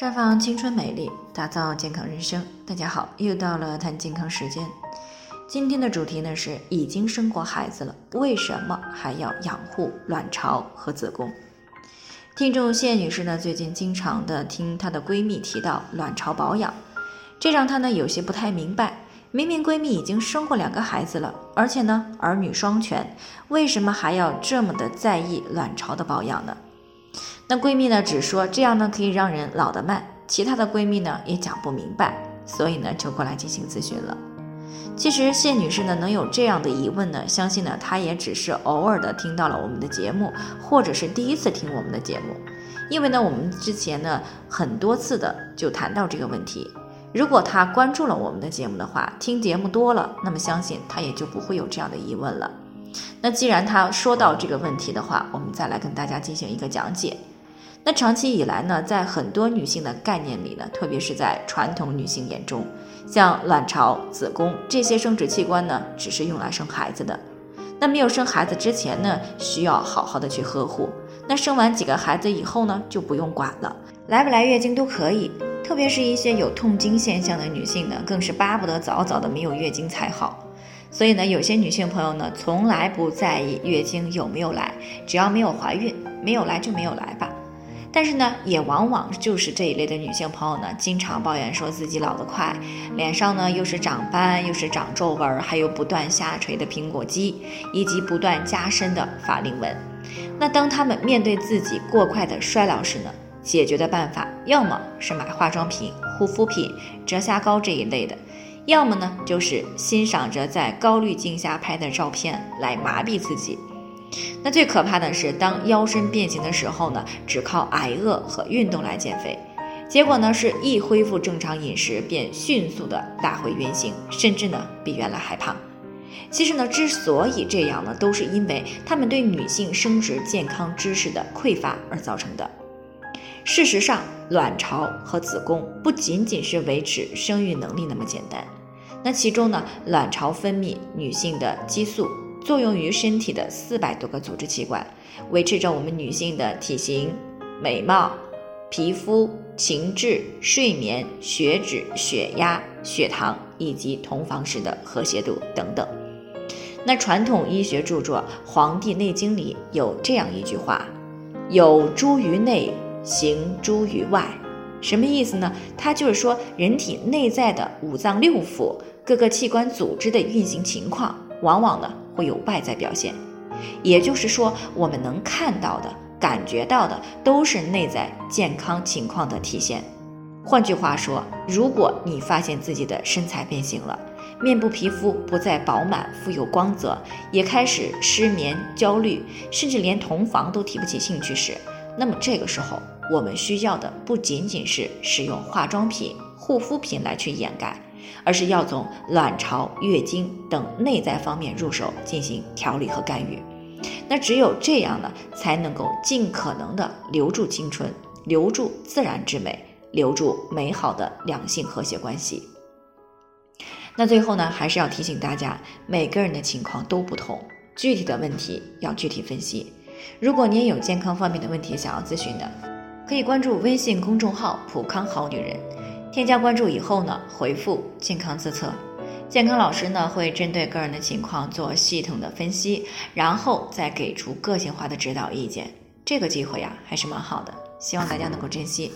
绽放青春美丽，打造健康人生。大家好，又到了谈健康时间。今天的主题呢是已经生过孩子了，为什么还要养护卵巢和子宫？听众谢女士呢最近经常的听她的闺蜜提到卵巢保养，这让她呢有些不太明白。明明闺蜜已经生过两个孩子了，而且呢儿女双全，为什么还要这么的在意卵巢的保养呢？那闺蜜呢，只说这样呢可以让人老得慢，其他的闺蜜呢也讲不明白，所以呢就过来进行咨询了。其实谢女士呢能有这样的疑问呢，相信呢她也只是偶尔的听到了我们的节目，或者是第一次听我们的节目，因为呢我们之前呢很多次的就谈到这个问题。如果她关注了我们的节目的话，听节目多了，那么相信她也就不会有这样的疑问了。那既然她说到这个问题的话，我们再来跟大家进行一个讲解。那长期以来呢，在很多女性的概念里呢，特别是在传统女性眼中，像卵巢、子宫这些生殖器官呢，只是用来生孩子的。那没有生孩子之前呢，需要好好的去呵护。那生完几个孩子以后呢，就不用管了，来不来月经都可以。特别是一些有痛经现象的女性呢，更是巴不得早早的没有月经才好。所以呢，有些女性朋友呢，从来不在意月经有没有来，只要没有怀孕，没有来就没有来吧。但是呢，也往往就是这一类的女性朋友呢，经常抱怨说自己老得快，脸上呢又是长斑，又是长皱纹，还有不断下垂的苹果肌，以及不断加深的法令纹。那当她们面对自己过快的衰老时呢，解决的办法要么是买化妆品、护肤品、遮瑕膏这一类的，要么呢就是欣赏着在高滤镜下拍的照片来麻痹自己。那最可怕的是，当腰身变形的时候呢，只靠挨饿和运动来减肥，结果呢是一恢复正常饮食，便迅速的打回原形，甚至呢比原来还胖。其实呢，之所以这样呢，都是因为他们对女性生殖健康知识的匮乏而造成的。事实上，卵巢和子宫不仅仅是维持生育能力那么简单，那其中呢，卵巢分泌女性的激素。作用于身体的四百多个组织器官，维持着我们女性的体型、美貌、皮肤、情志、睡眠、血脂、血压、血糖以及同房时的和谐度等等。那传统医学著作《黄帝内经》里有这样一句话：“有诸于内，行诸于外。”什么意思呢？它就是说，人体内在的五脏六腑、各个器官组织的运行情况，往往呢。会有外在表现，也就是说，我们能看到的、感觉到的，都是内在健康情况的体现。换句话说，如果你发现自己的身材变形了，面部皮肤不再饱满、富有光泽，也开始失眠、焦虑，甚至连同房都提不起兴趣时，那么这个时候，我们需要的不仅仅是使用化妆品、护肤品来去掩盖。而是要从卵巢、月经等内在方面入手进行调理和干预，那只有这样呢，才能够尽可能的留住青春，留住自然之美，留住美好的两性和谐关系。那最后呢，还是要提醒大家，每个人的情况都不同，具体的问题要具体分析。如果您有健康方面的问题想要咨询的，可以关注微信公众号“普康好女人”。添加关注以后呢，回复“健康自测”，健康老师呢会针对个人的情况做系统的分析，然后再给出个性化的指导意见。这个机会呀还是蛮好的，希望大家能够珍惜。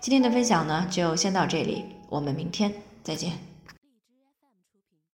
今天的分享呢就先到这里，我们明天再见。